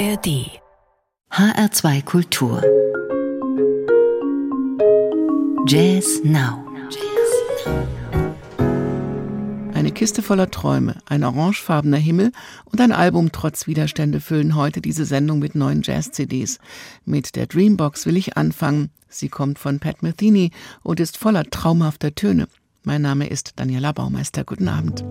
ARD HR2 Kultur Jazz Now Eine Kiste voller Träume, ein orangefarbener Himmel und ein Album trotz Widerstände füllen heute diese Sendung mit neuen Jazz-CDs. Mit der Dreambox will ich anfangen. Sie kommt von Pat Metheny und ist voller traumhafter Töne. Mein Name ist Daniela Baumeister. Guten Abend.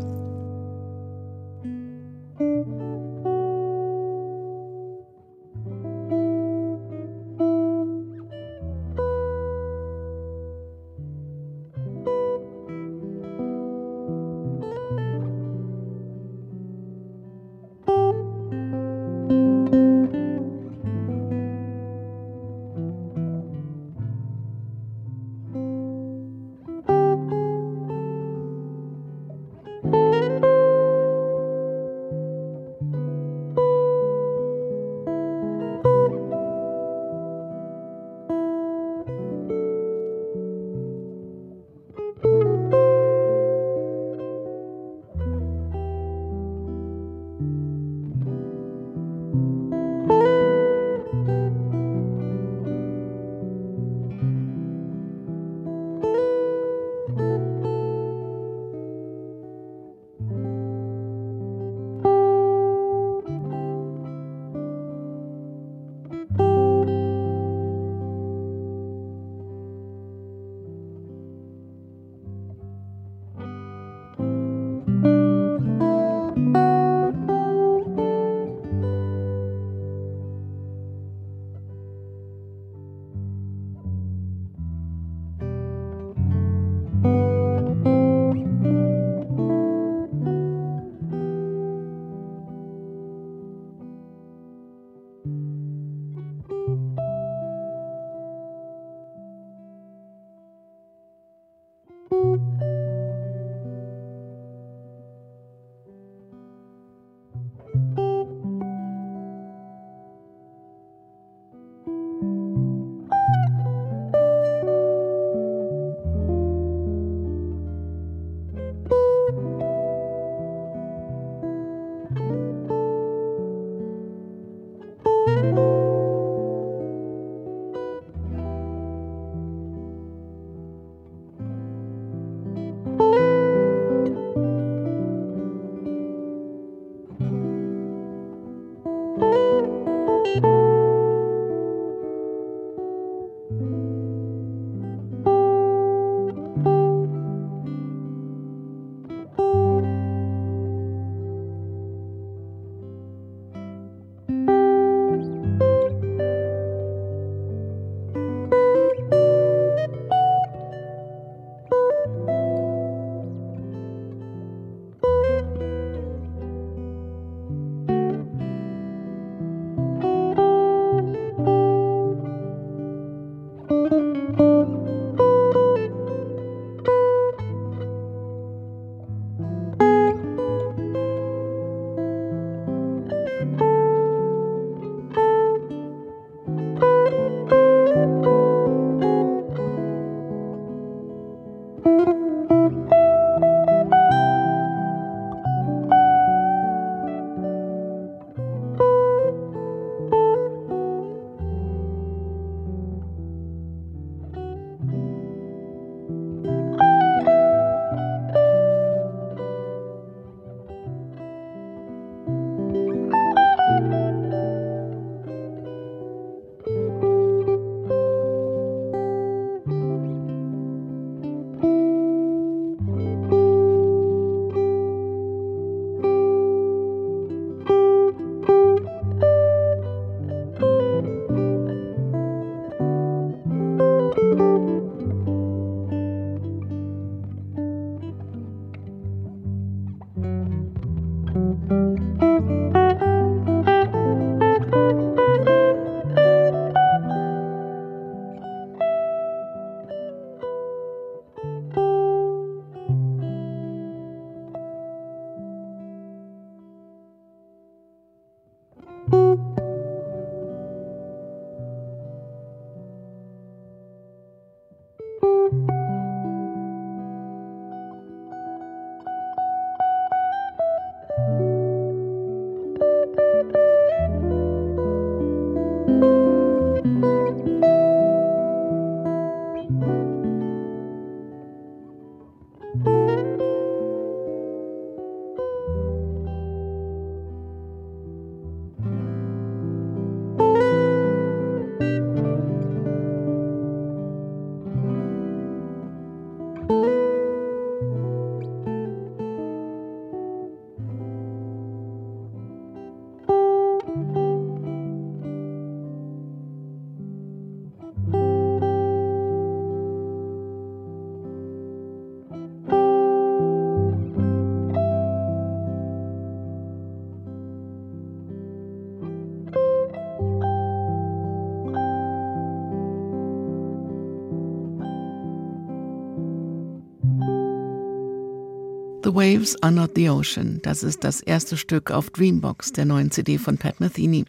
Waves Are Not the Ocean. Das ist das erste Stück auf Dreambox, der neuen CD von Pat Metheny.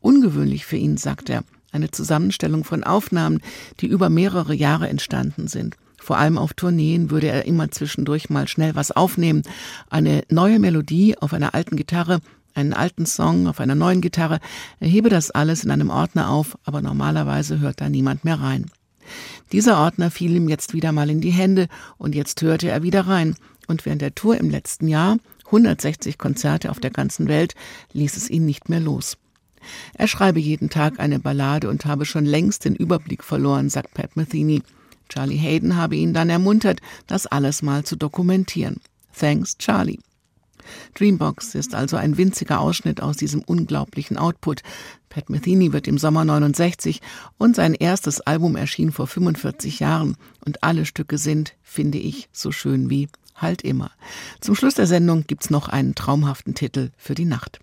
Ungewöhnlich für ihn, sagt er. Eine Zusammenstellung von Aufnahmen, die über mehrere Jahre entstanden sind. Vor allem auf Tourneen würde er immer zwischendurch mal schnell was aufnehmen. Eine neue Melodie auf einer alten Gitarre, einen alten Song auf einer neuen Gitarre. Er hebe das alles in einem Ordner auf, aber normalerweise hört da niemand mehr rein. Dieser Ordner fiel ihm jetzt wieder mal in die Hände und jetzt hörte er wieder rein. Und während der Tour im letzten Jahr, 160 Konzerte auf der ganzen Welt, ließ es ihn nicht mehr los. Er schreibe jeden Tag eine Ballade und habe schon längst den Überblick verloren, sagt Pat Metheny. Charlie Hayden habe ihn dann ermuntert, das alles mal zu dokumentieren. Thanks, Charlie. Dreambox ist also ein winziger Ausschnitt aus diesem unglaublichen Output. Pat Metheny wird im Sommer 69 und sein erstes Album erschien vor 45 Jahren und alle Stücke sind, finde ich, so schön wie halt immer. Zum Schluss der Sendung gibt's noch einen traumhaften Titel für die Nacht.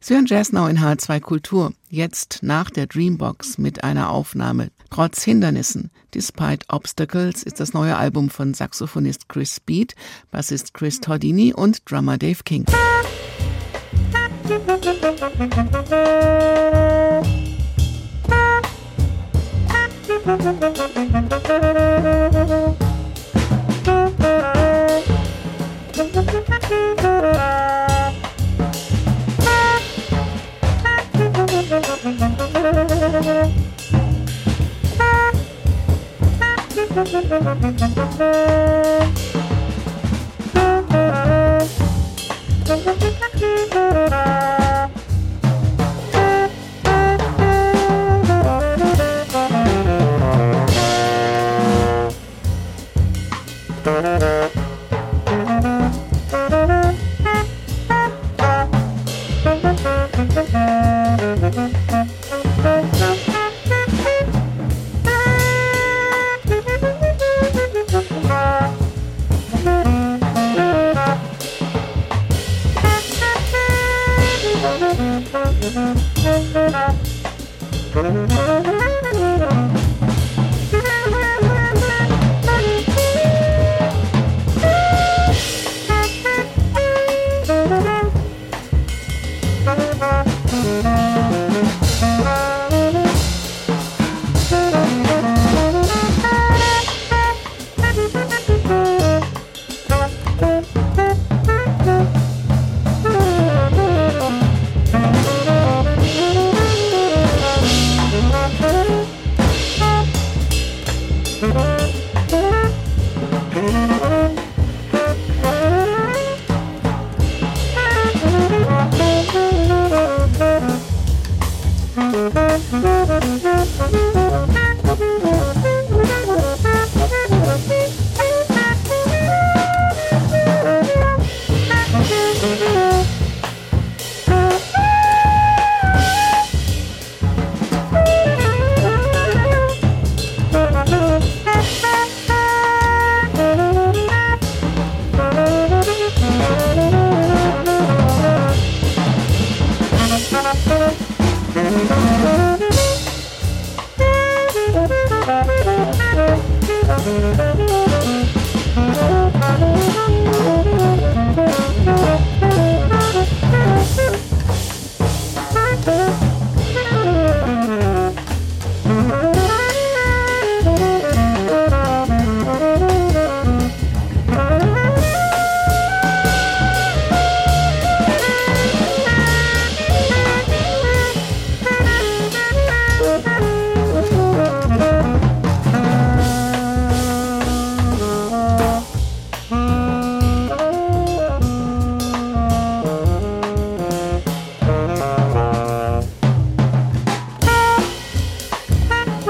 Sie hören Jazz Now in H2 Kultur, jetzt nach der Dreambox mit einer Aufnahme. Trotz Hindernissen, Despite Obstacles, ist das neue Album von Saxophonist Chris Speed, Bassist Chris Tordini und Drummer Dave King. Musik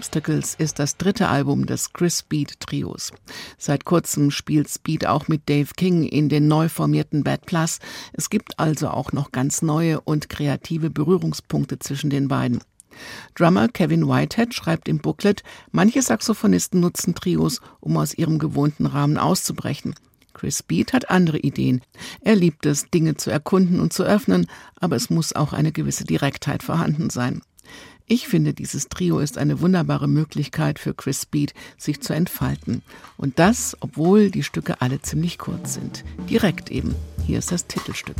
Obstacles ist das dritte Album des Chris Speed Trios. Seit kurzem spielt Speed auch mit Dave King in den neu formierten Bad Plus. Es gibt also auch noch ganz neue und kreative Berührungspunkte zwischen den beiden. Drummer Kevin Whitehead schreibt im Booklet, manche Saxophonisten nutzen Trios, um aus ihrem gewohnten Rahmen auszubrechen. Chris Speed hat andere Ideen. Er liebt es, Dinge zu erkunden und zu öffnen, aber es muss auch eine gewisse Direktheit vorhanden sein. Ich finde, dieses Trio ist eine wunderbare Möglichkeit für Chris Speed, sich zu entfalten. Und das, obwohl die Stücke alle ziemlich kurz sind. Direkt eben. Hier ist das Titelstück.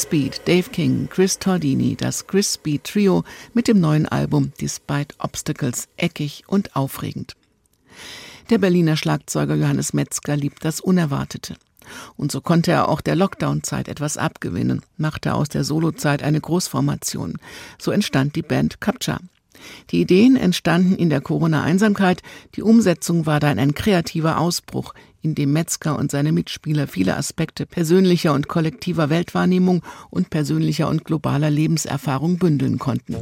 Chris Beat, Dave King, Chris Tordini, das Chris Beat Trio mit dem neuen Album Despite Obstacles, eckig und aufregend. Der Berliner Schlagzeuger Johannes Metzger liebt das Unerwartete. Und so konnte er auch der Lockdown-Zeit etwas abgewinnen, machte aus der Solozeit eine Großformation. So entstand die Band Capture. Die Ideen entstanden in der Corona-Einsamkeit, die Umsetzung war dann ein kreativer Ausbruch, in dem Metzger und seine Mitspieler viele Aspekte persönlicher und kollektiver Weltwahrnehmung und persönlicher und globaler Lebenserfahrung bündeln konnten.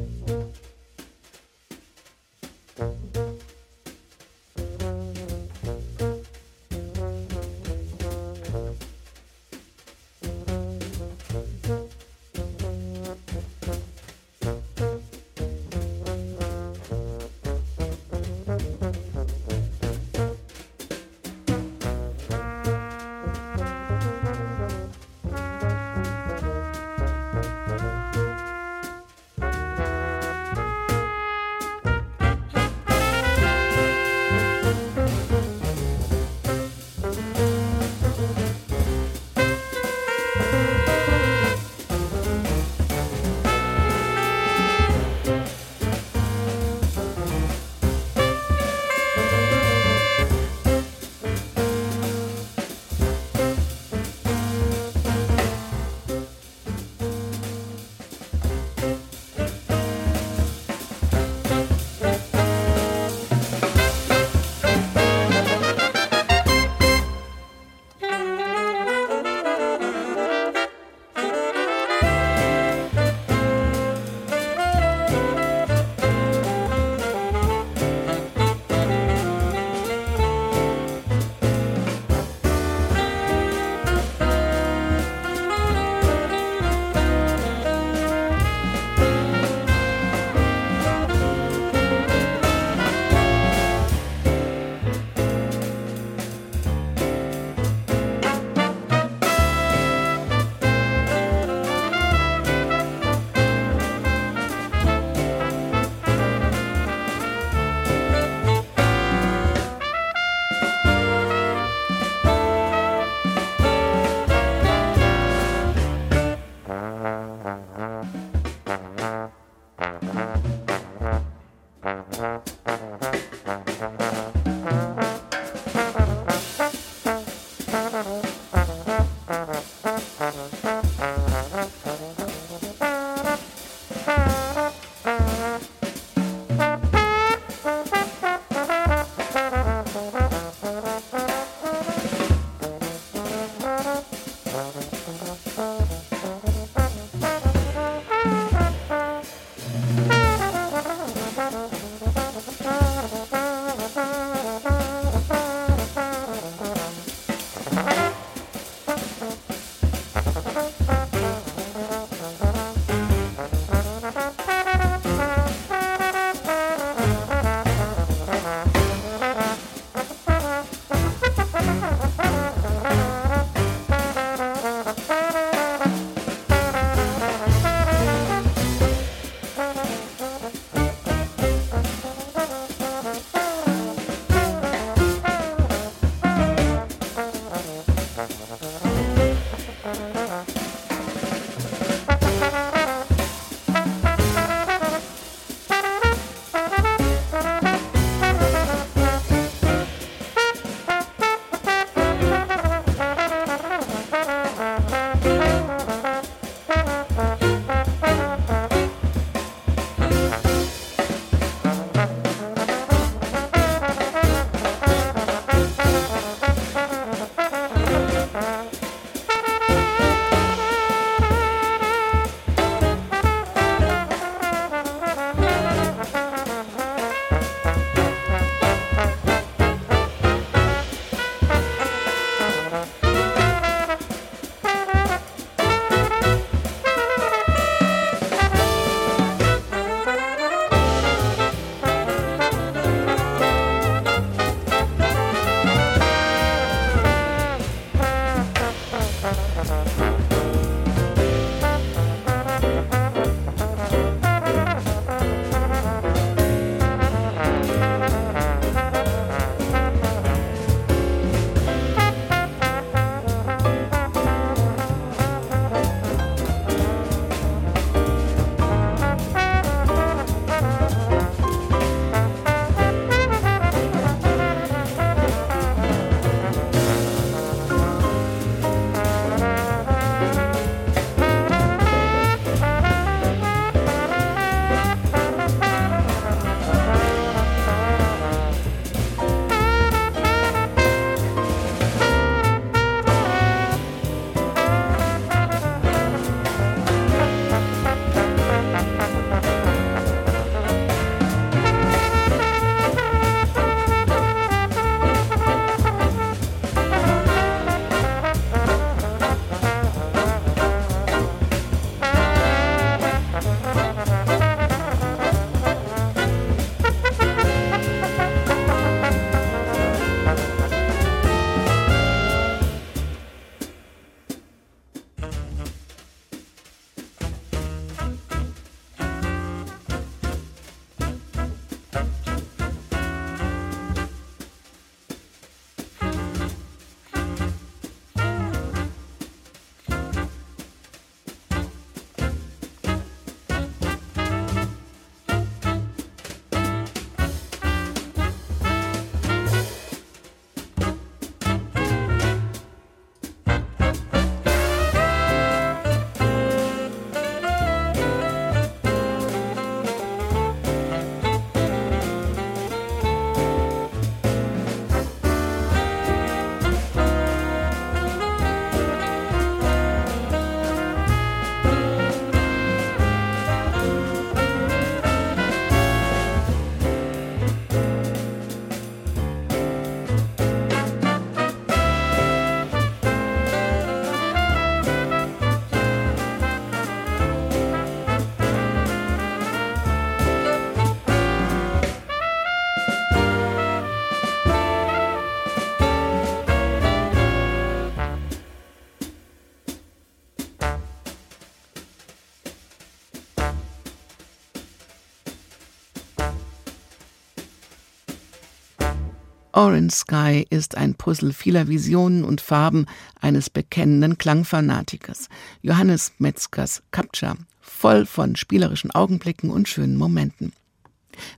Orange Sky ist ein Puzzle vieler Visionen und Farben eines bekennenden Klangfanatikers. Johannes Metzgers Capture, voll von spielerischen Augenblicken und schönen Momenten.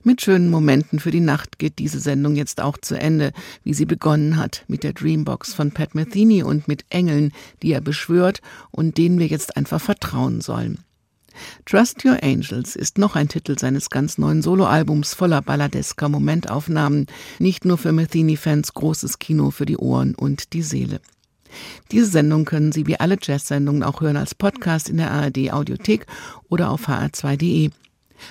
Mit schönen Momenten für die Nacht geht diese Sendung jetzt auch zu Ende, wie sie begonnen hat mit der Dreambox von Pat Metheny und mit Engeln, die er beschwört und denen wir jetzt einfach vertrauen sollen. Trust Your Angels ist noch ein Titel seines ganz neuen Soloalbums voller balladesker Momentaufnahmen, nicht nur für Metheny-Fans großes Kino für die Ohren und die Seele. Diese Sendung können Sie wie alle Jazz-Sendungen auch hören als Podcast in der ARD Audiothek oder auf hr2.de.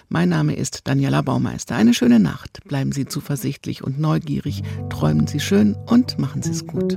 Mein Name ist Daniela Baumeister. Eine schöne Nacht. Bleiben Sie zuversichtlich und neugierig, träumen Sie schön und machen Sie es gut.